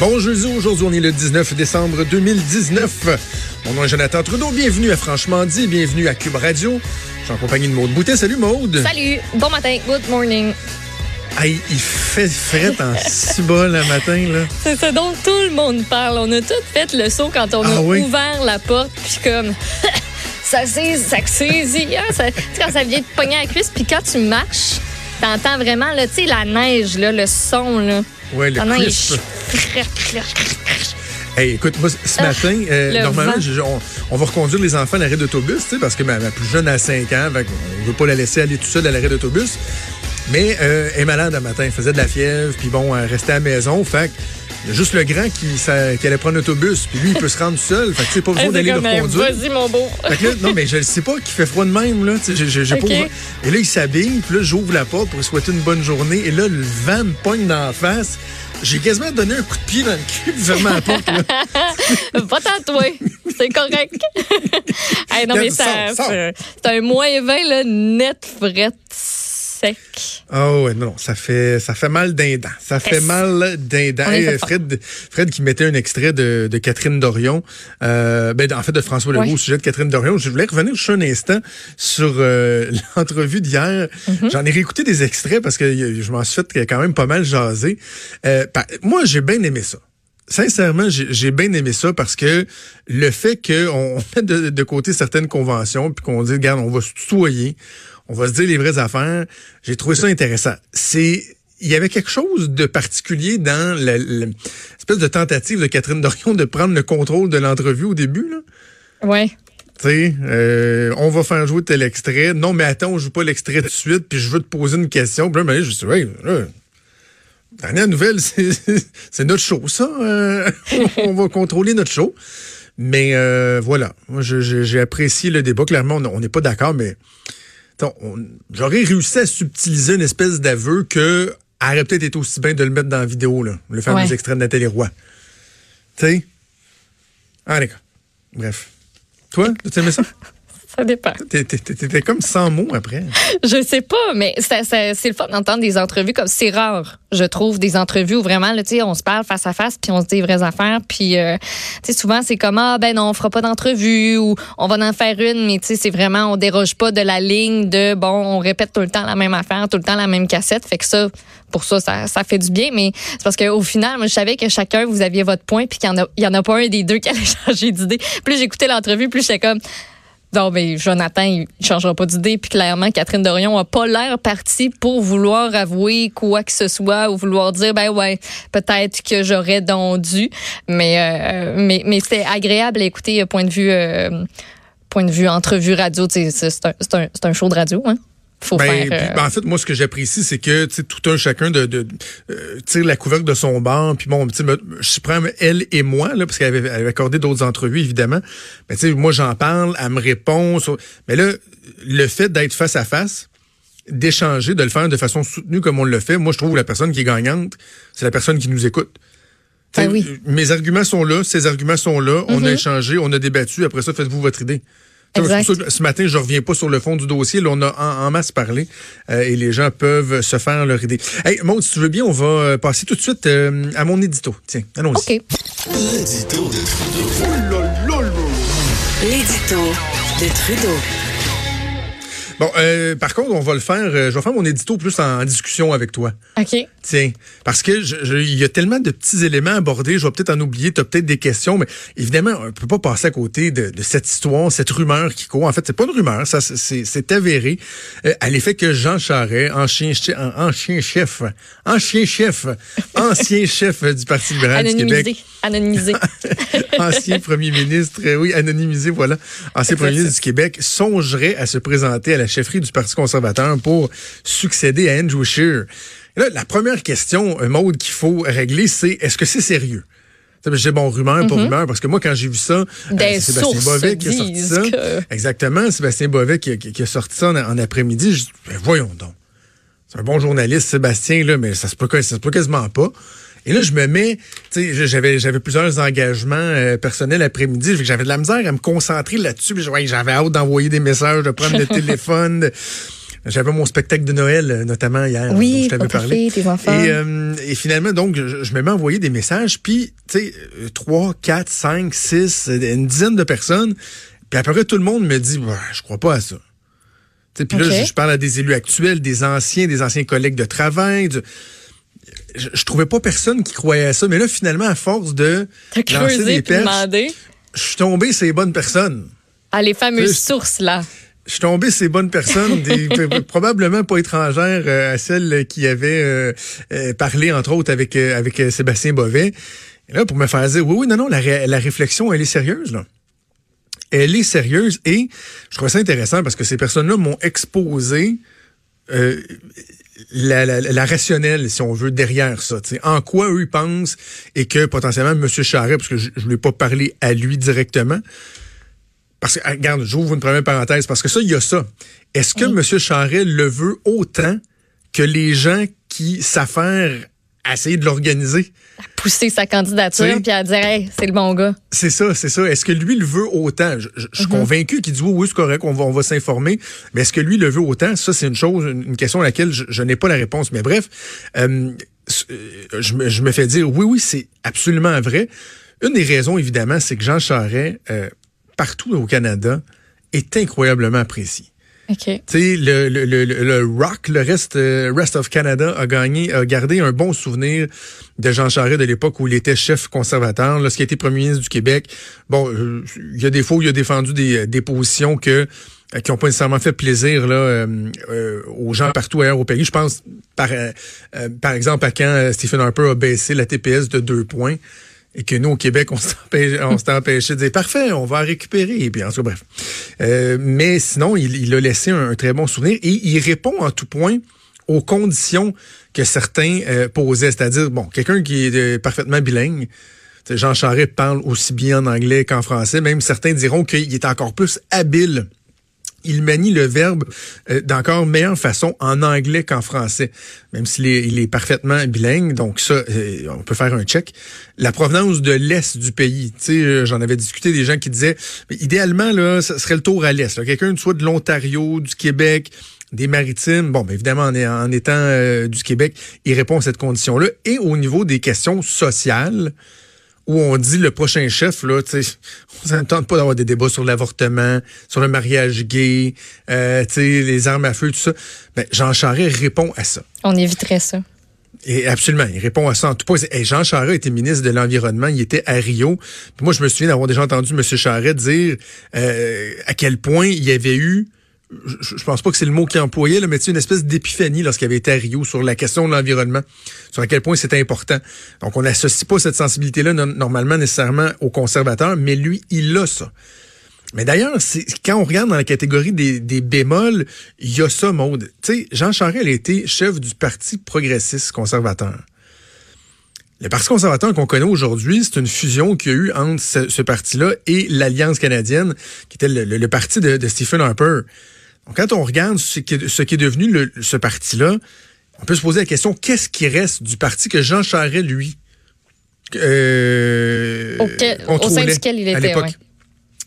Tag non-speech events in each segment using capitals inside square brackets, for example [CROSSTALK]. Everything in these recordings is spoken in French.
Bon jeudi, aujourd'hui on est le 19 décembre 2019. Mon nom est Jonathan Trudeau, bienvenue à Franchement dit, bienvenue à Cube Radio. Je suis en compagnie de Maude Boutet. Salut Maude. Salut, bon matin, good morning. Hey, il fait frais en [LAUGHS] bas le matin, là. C'est ça dont tout le monde parle. On a tous fait le saut quand on Ah a oui? ouvert la porte, puis comme... [LAUGHS] ça saisit, ça saisit. hein, ça- tu sais, quand ça vient te pogner à la cuisse, puis quand tu marches, t'entends vraiment, là, tu sais, la neige, là, le son, là. Ouais, le crisp. Hey, écoute, moi, ce matin, euh, le normalement, je- on, on va reconduire les enfants à l'arrêt d'autobus, parce que ma, ma plus jeune a 5 ans, on veut pas la laisser aller tout seule à l'arrêt d'autobus. Mais euh, elle est malade un matin, elle faisait de la fièvre, puis bon, elle restait à la maison, fait il y a juste le grand qui, ça- qui allait prendre l'autobus, puis lui, il peut se rendre seul, fait que sais, pas besoin Hey, d'aller c'est le reconduire. Vas-y, mon beau. Fait que là, non, mais je ne sais pas qu'il fait froid de même, là. J'ai- pas Et là, il s'habille, puis là, j'ouvre la porte pour lui souhaiter une bonne journée. Et là, le vent me pogne dans la face. J'ai quasiment donné un coup de pied dans le cul, fermé la porte, là. [LAUGHS] Pas tatoué. C'est correct. [LAUGHS] Hey, non, mais ça, c'est c'est un moins 20, là, net, fret, sec. Ah ouais, non, non, ça fait, ça fait mal d'un dent. Ça fait mal d'un dent. Hey. Fred, Fred qui mettait un extrait de, de Catherine Dorion, euh, ben, en fait de François Legault au sujet de Catherine Dorion. Je voulais revenir juste un instant sur euh, [LAUGHS] l'entrevue d'hier. Mm-hmm. J'en ai réécouté des extraits parce que je m'en suis fait quand même pas mal jaser. Euh, moi, j'ai bien aimé ça. Sincèrement, j'ai bien aimé ça parce que le fait qu'on on [LAUGHS] mette de, de côté certaines conventions puis qu'on dit, regarde, on va se tutoyer, on va se dire les vraies affaires, j'ai trouvé ça intéressant. C'est il y avait quelque chose de particulier dans l'espèce de tentative de Catherine Dorion de prendre le contrôle de l'entrevue au début. Là. Ouais. Tu sais, euh, on va faire jouer tel extrait. Non, mais attends, on joue pas l'extrait tout de suite, puis je veux te poser une question. Puis là, ben, je dis, ouais, là, dernière nouvelle, [LAUGHS] c'est notre show, ça. Euh, [LAUGHS] on va contrôler notre show. Mais euh, voilà, moi, j'ai apprécié le débat. Clairement, on n'est pas d'accord, mais j'aurais réussi à subtiliser une espèce d'aveu que aurait peut-être été aussi bien de le mettre dans la vidéo, là, le fameux Ouais. extrait de Nathalie Roy. Tu sais? Ah, d'accord. Bref. Toi, tu aimais ça? [LAUGHS] Ça dépend. T'étais comme sans mots après. Je sais pas, mais c'est le fun d'entendre des entrevues comme c'est rare, je trouve, des entrevues où vraiment, là, tu sais, on se parle face à face, puis on se dit les vraies affaires, puis euh, tu sais, souvent c'est comme ah ben non, on fera pas d'entrevue ou on va en faire une, mais tu sais, c'est vraiment on déroge pas de la ligne de bon, on répète tout le temps la même affaire, tout le temps la même cassette, fait que ça, pour ça, ça, ça fait du bien, mais c'est parce qu'au final, moi, je savais que chacun vous aviez votre point, puis qu'il y en a, il y en a pas un des deux qui allait [LAUGHS] changer d'idée. Plus j'écoutais l'entrevue, plus j'étais comme non, mais Jonathan, il ne changera pas d'idée. Puis clairement, Catherine Dorion a pas l'air partie pour vouloir avouer quoi que ce soit ou vouloir dire, ben ouais, peut-être que j'aurais donc dû. Mais, euh, mais, mais c'était agréable à écouter, euh, point de vue, euh, point de vue entrevue radio. C'est un, un, un show de radio, hein? Faut Ben, faire. euh, ben, en fait, moi, ce que j'apprécie, c'est que tu sais, tout un chacun de, de euh, tire la couvercle de son banc. Puis bon, tu sais, me- je prends elle et moi, là, parce qu'elle avait, avait accordé d'autres entrevues, évidemment. Mais tu sais, moi, j'en parle, elle me répond. sur- Mais là, le fait d'être face à face, d'échanger, de le faire de façon soutenue comme on le fait, moi, je trouve que la personne qui est gagnante, c'est la personne qui nous écoute. Ben oui. Mes arguments sont là, ces arguments sont là, on a échangé, on a débattu, après ça, faites-vous votre idée. Tu sais, Exact. c'est pour ça que ce matin, je reviens pas sur le fond du dossier. Là, on a en, en masse parlé euh, et les gens peuvent se faire leur idée. Hey, Maud, si tu veux bien, on va euh, passer tout de suite euh, à mon édito. Tiens, allons-y. OK. L'édito de Trudeau. L'édito de Trudeau. Bon, euh, par contre, on va le faire. euh, je vais faire mon édito plus en, en discussion avec toi. OK. Tiens, parce que il y a tellement de petits éléments abordés, je vais peut-être en oublier, tu as peut-être des questions, mais évidemment, on peut pas passer à côté de, de cette histoire, cette rumeur qui court. En fait, c'est pas une rumeur, ça c'est- c'est avéré, euh, à l'effet que Jean Charest, ancien, ancien chef, ancien chef, ancien [LAUGHS] chef du Parti libéral du Anonymisé. Québec, Anonymisé. [LAUGHS] ancien premier ministre, euh, oui, anonymisé, voilà, ancien premier ministre du Québec, songerait à se présenter à la chefferie du Parti conservateur pour succéder à Andrew Scheer. Et là, la première question, euh, Maude, qu'il faut régler, c'est est-ce que c'est sérieux? J'ai bon rumeur, pas rumeur, parce que moi, quand j'ai vu ça, euh, Sébastien Bovet qui a sorti ça. que- Exactement, Sébastien Bovet qui, a- qui- qui a sorti ça en, en après-midi. Je ben, voyons donc. C'est un bon journaliste, Sébastien, là, mais ça se peut, ça se peut quasiment pas. Et là, je me mets, tu sais, j'avais, j'avais plusieurs engagements euh, personnels après-midi. J'avais de la misère à me concentrer là-dessus. Ouais, J'avais hâte d'envoyer des messages, de prendre le [LAUGHS] téléphone. J'avais mon spectacle de Noël, euh, notamment hier, Oui, dont je t'avais parlé. parfait, tes enfants. Et, euh, et finalement, donc, je, je me mets à envoyer des messages, puis, tu sais, euh, trois, quatre, cinq, six, euh, une dizaine de personnes, puis après tout le monde me dit, bah, je crois pas à ça. Puis là, je, je parle à des élus actuels, des anciens, des anciens collègues de travail. du- je, je trouvais pas personne qui croyait à ça, mais là, finalement, à force de creusé des perches, demandé. je suis tombé sur les bonnes personnes. Ah, les fameuses sources, là. Je suis tombé sur ces bonnes personnes, [LAUGHS] des, probablement pas étrangères euh, à celles qui avaient euh, euh, parlé, entre autres, avec, avec Sébastien Bovet. Et là, pour me faire dire, oui, oui, non, non, la, ré- la réflexion, elle est sérieuse, là. Elle est sérieuse et je trouve ça intéressant parce que ces personnes-là m'ont exposé euh, la, la, la rationnelle, si on veut, derrière ça. tu sais. En quoi eux ils pensent et que potentiellement M. Charret, parce que je ne ai pas parlé à lui directement, parce que, ah, regarde, j'ouvre une première parenthèse, parce que ça, il y a ça. Est-ce que M. Charret le veut autant que les gens qui s'affairent à essayer de l'organiser? Pousser sa Tu candidature sais. puis à dire, hey, c'est le bon gars. C'est ça, c'est ça. Est-ce que lui le veut autant? Je, je- je suis convaincu qu'il dit oui, oui, c'est correct, on va, on va s'informer. Mais est-ce que lui le veut autant? Ça, c'est une chose, une question à laquelle je, je n'ai pas la réponse. Mais bref, euh, euh, je, me, je me fais dire oui, oui, c'est absolument vrai. Une des raisons, évidemment, c'est que Jean Charest, euh, partout au Canada, est incroyablement apprécié. OK. Tu sais, le, le, le, le- Rock, le reste, euh, Rest of Canada a gagné, a gardé un bon souvenir de Jean Charest de l'époque où il était chef conservateur, lorsqu'il était premier ministre du Québec. Bon, euh, il y a des fois où il a défendu des, des positions que euh, qui n'ont pas nécessairement fait plaisir là euh, euh, aux gens partout ailleurs au pays. Je pense par euh, euh, par exemple à quand euh, Stephen Harper a baissé la TPS de deux points et que nous, au Québec, [LAUGHS] on s'est empêché, de dire parfait, on va récupérer. Et puis, en tout bref. Euh, mais sinon, il, il a laissé un, très bon souvenir et il répond en tout point aux conditions que certains euh, posaient. C'est-à-dire, bon, quelqu'un qui est euh, parfaitement bilingue. Jean Charest parle aussi bien en anglais qu'en français. Même certains diront qu'il est encore plus habile il manie le verbe euh, d'encore meilleure façon en anglais qu'en français, même s'il est, parfaitement bilingue. Donc ça, euh, on peut faire un check. La provenance de l'est du pays, tu sais, euh, j'en avais discuté des gens qui disaient, idéalement là, ça serait le tour à l'est. Quelqu'un soit de l'Ontario, du Québec, des maritimes. Bon, évidemment, en, étant du Québec, il répond à cette condition-là. Et au niveau des questions sociales, où on dit le prochain chef, là, tu sais, [LAUGHS] on tente pas d'avoir des débats sur l'avortement, sur le mariage gay, euh, tu sais, les armes à feu, tout ça. Ben, Jean Charest répond à ça. On éviterait ça. Et absolument, il répond à ça en tout point. Hey, Jean Charest était ministre de l'Environnement, il était à Rio. Puis moi, je me souviens d'avoir déjà entendu M. Charest dire euh, à quel point il y avait eu je, pense pas que c'est le mot qu'il employait, là, mais sais, une espèce d'épiphanie lorsqu'il avait été à Rio sur la question de l'environnement, sur à quel point c'était important. Donc, on n'associe pas cette sensibilité-là no- normalement nécessairement aux conservateurs, mais lui, il a ça. Mais d'ailleurs, c'est- quand on regarde dans la catégorie des, bémols, il y a ça, Maude. Tu sais, Jean Charest a été chef du Parti progressiste conservateur. Le Parti conservateur qu'on connaît aujourd'hui, c'est une fusion qu'il y a eu entre ce, parti-là et l'Alliance canadienne, qui était le, parti de Stephen Harper. Quand on regarde ce qui est, ce qui est devenu le- ce parti-là, on peut se poser la question, qu'est-ce qui reste du parti que Jean Charest, lui, euh, Auquel- au sein duquel il à était, l'époque? ouais.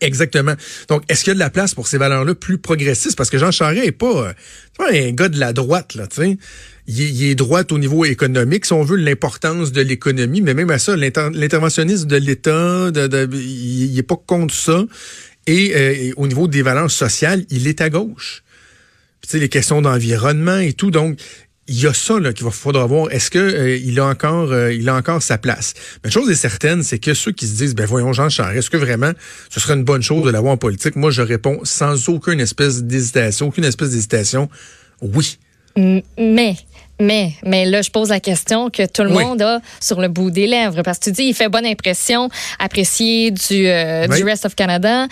Exactement. Donc, est-ce qu'il y a de la place pour ces valeurs-là plus progressistes? Parce que Jean Charest est pas, un gars de la droite, là, tu sais. Il, est- il est droite au niveau économique, si on veut, l'importance de l'économie, mais même à ça, l'inter- l'interventionnisme de l'État, de, de- il, il est pas contre ça. Et, euh, au niveau des valeurs sociales, il est à gauche. Puis, les questions d'environnement et tout. Donc, il y a ça là qu'il va faudra voir. Est-ce que euh, il a encore euh, il a encore sa place? Mais chose est certaine, c'est que ceux qui se disent ben voyons Jean Charest, est-ce que vraiment ce serait une bonne chose de l'avoir en politique? Moi, je réponds sans aucune espèce d'hésitation, aucune espèce d'hésitation. Oui. Mais, mais, mais là, je pose la question que tout le Oui. monde a sur le bout des lèvres. Parce que tu dis, il fait bonne impression, apprécié du, euh, Oui. du Rest of Canada.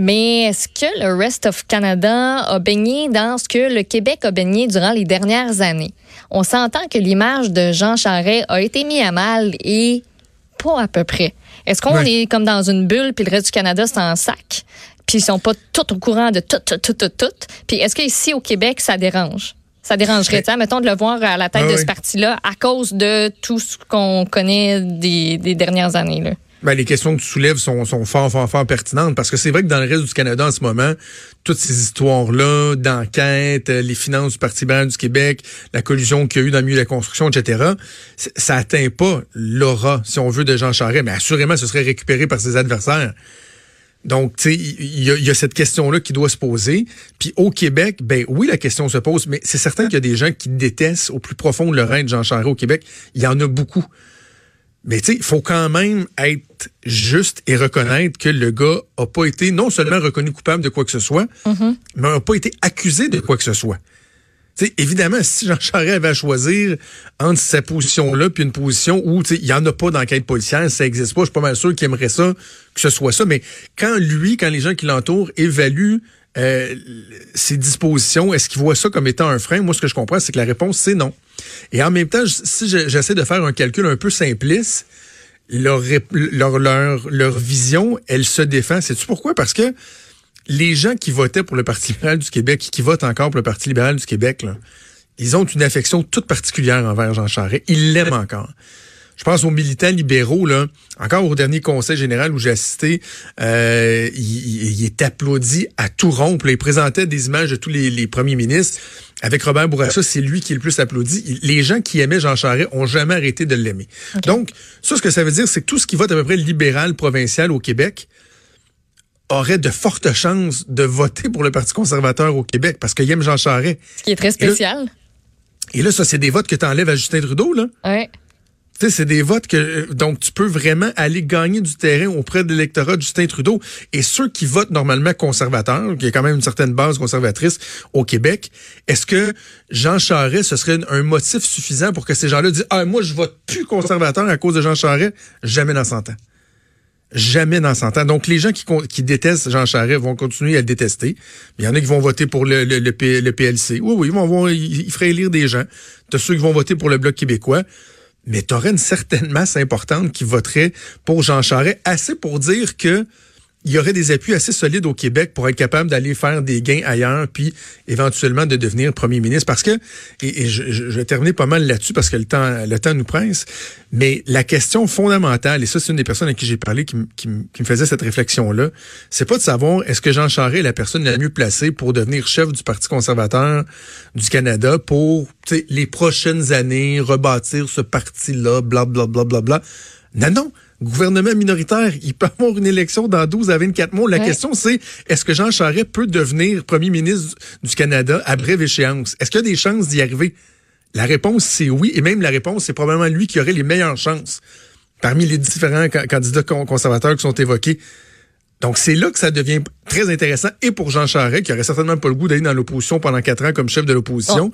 Mais est-ce que le Rest of Canada a baigné dans ce que le Québec a baigné durant les dernières années? On s'entend que l'image de Jean Charest a été mise à mal et pas à peu près. Est-ce qu'on Oui. est comme dans une bulle puis le reste du Canada, c'est en sac? Puis ils sont pas tout au courant de tout, tout, tout, tout, tout. Puis est-ce qu'ici au Québec, ça dérange? Ça dérangerait, tu mettons, de le voir à la tête Ah de oui. ce parti-là à cause de tout ce qu'on connaît des, des dernières années. Là. Ben, les questions que tu soulèves sont, sont fort, fort, fort pertinentes parce que c'est vrai que dans le reste du Canada en ce moment, toutes ces histoires-là d'enquête, euh, les finances du Parti libéral du Québec, la collusion qu'il y a eu dans le milieu de la construction, etc., ça atteint pas l'aura, si on veut, de Jean Charest, mais assurément, ce serait récupéré par ses adversaires. Donc, tu sais, il y, a- il y a cette question-là qui doit se poser. Puis au Québec, ben oui, la question se pose, mais c'est certain qu'il y a des gens qui détestent au plus profond de leur de Jean Charest au Québec. Il y en a beaucoup. Mais tu sais, il faut quand même être juste et reconnaître que le gars a pas été non seulement reconnu coupable de quoi que ce soit, mais n'a pas été accusé de quoi que ce soit. Tu sais, évidemment, si Jean Charest avait à choisir entre sa position-là puis une position où tu il n'y en a pas d'enquête policière, ça n'existe pas, je suis pas mal sûr qu'il aimerait ça, que ce soit ça. Mais quand lui, quand les gens qui l'entourent évaluent euh, ses dispositions, est-ce qu'ils voient ça comme étant un frein? Moi, ce que je comprends, c'est que la réponse, c'est non. Et en même temps, si je- j'essaie de faire un calcul un peu simpliste, leur, vision, elle se défend. Sais-tu pourquoi? Parce que les gens qui votaient pour le Parti libéral du Québec, qui votent encore pour le Parti libéral du Québec, là, ils ont une affection toute particulière envers Jean Charest. Ils l'aiment encore. Je pense aux militants libéraux, là, encore au dernier conseil général où j'ai assisté, euh, il, est applaudi à tout rompre. Il présentait des images de tous les, les premiers ministres. Avec Robert Bourassa, c'est lui qui est le plus applaudi. Les gens qui aimaient Jean Charest ont jamais arrêté de l'aimer. Donc, ça, ce que ça veut dire, c'est que tout ce qui vote à peu près libéral provincial au Québec, aurait de fortes chances de voter pour le Parti conservateur au Québec parce qu'il aime Jean Charest. Ce qui est très spécial. Et là, ça, c'est des votes que tu enlèves à Justin Trudeau, là. Ouais. Tu sais, c'est des votes que euh, donc tu peux vraiment aller gagner du terrain auprès de l'électorat de Justin Trudeau. Et ceux qui votent normalement conservateurs, qui a quand même une certaine base conservatrice au Québec, est-ce que Jean Charest, ce serait un motif suffisant pour que ces gens-là disent Ah, moi, je vote plus conservateur à cause de Jean Charest? Jamais dans 100 ans. Jamais dans 100 ans. Donc, les gens qui, détestent Jean Charest vont continuer à le détester. Il y en a qui vont voter pour le, PLC. Oui, oui, ils vont ils, ils feraient élire des gens. T'as ceux qui vont voter pour le Bloc québécois. Mais t'aurais une certaine masse importante qui voterait pour Jean Charest, assez pour dire que il y aurait des appuis assez solides au Québec pour être capable d'aller faire des gains ailleurs, puis éventuellement de devenir premier ministre. Parce que, et, je, je- vais terminer pas mal là-dessus parce que le temps, le temps nous presse, mais la question fondamentale, et ça c'est une des personnes à qui j'ai parlé qui, qui qui me faisait cette réflexion-là, c'est pas de savoir est-ce que Jean Charest est la personne la mieux placée pour devenir chef du Parti conservateur du Canada pour les prochaines années rebâtir ce parti-là, bla bla bla bla bla. Non, non. Gouvernement minoritaire, il peut [LAUGHS] avoir une élection dans 12 à 24 mois. La Ouais. question, c'est est-ce que Jean Charest peut devenir premier ministre du Canada à brève échéance? Est-ce qu'il y a des chances d'y arriver? La réponse, c'est oui. Et même la réponse, c'est probablement lui qui aurait les meilleures chances parmi les différents ca- candidats con- conservateurs qui sont évoqués. Donc, c'est là que ça devient très intéressant. Et pour Jean Charest, qui aurait certainement pas le goût d'aller dans l'opposition pendant quatre ans comme chef de l'opposition.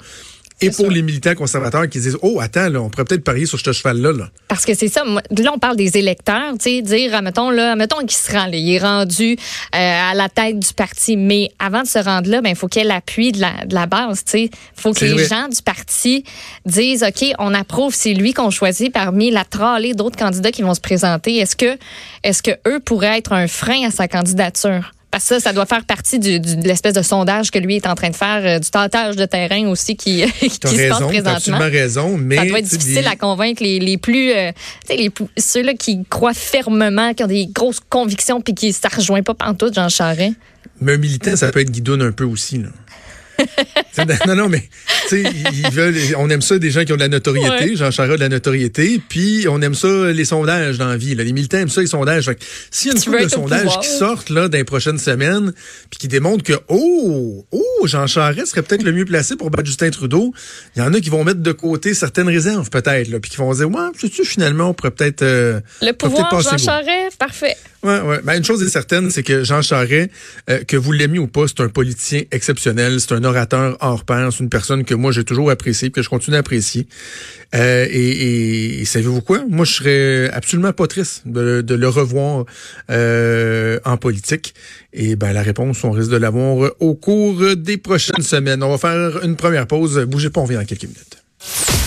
Et pour sûr. les militants conservateurs qui disent, oh, attends, là, on pourrait peut-être parier sur ce cheval-là. Là. Parce que c'est ça. Là, on parle des électeurs, tu sais, dire, mettons, là, mettons qu'il se rend, là, il est rendu euh, à la tête du parti. Mais avant de se rendre là, ben, il faut qu'il y ait l'appui de la, de la base, tu sais. Il faut que les vrai. gens du parti disent, OK, on approuve, c'est lui qu'on choisit parmi la tralée d'autres candidats qui vont se présenter. Est-ce que, est-ce que eux pourraient être un frein à sa candidature? Parce que ça, ça doit faire partie du, du- de l'espèce de sondage que lui est en train de faire, euh, du tentage de terrain aussi qui, [LAUGHS] se passe présentement. absolument raison, mais... Ça doit être difficile à convaincre les, les plus, euh, tu sais, les plus- ceux-là qui croient fermement, qui ont des grosses convictions, puis qui ça rejoint pas pantoute Jean Charest. Mais un militant, ça peut être guidoune un peu aussi. Là. [LAUGHS] Non, non, mais ils veulent, on aime ça des gens qui ont de la notoriété. Ouais. Jean Charest a de la notoriété. Puis on aime ça les sondages dans la vie. Là. Les militants aiment ça les sondages. S'il y a une couple de sondages qui sortent là dans les prochaines semaines, puis qui démontrent que oh, oh, Jean Charest serait peut-être le mieux placé pour battre Justin Trudeau. Il y en a qui vont mettre de côté certaines réserves peut-être, puis qui vont dire ouais, sais-tu finalement on pourrait peut-être euh, Le pouvoir, Jean. Charest, parfait. Ouais, ouais. Ben, une chose est certaine, c'est que Jean Charest, euh, que vous l'aimiez ou pas, c'est un politicien exceptionnel, c'est un orateur hors pair, c'est une personne que moi j'ai toujours appréciée, que je continue à apprécier. Euh, et, savez-vous quoi? Moi, je serais absolument pas triste de, le revoir euh, en politique. Et ben la réponse, on risque de l'avoir au cours des prochaines semaines. On va faire une première pause. Bougez pas, on revient dans quelques minutes.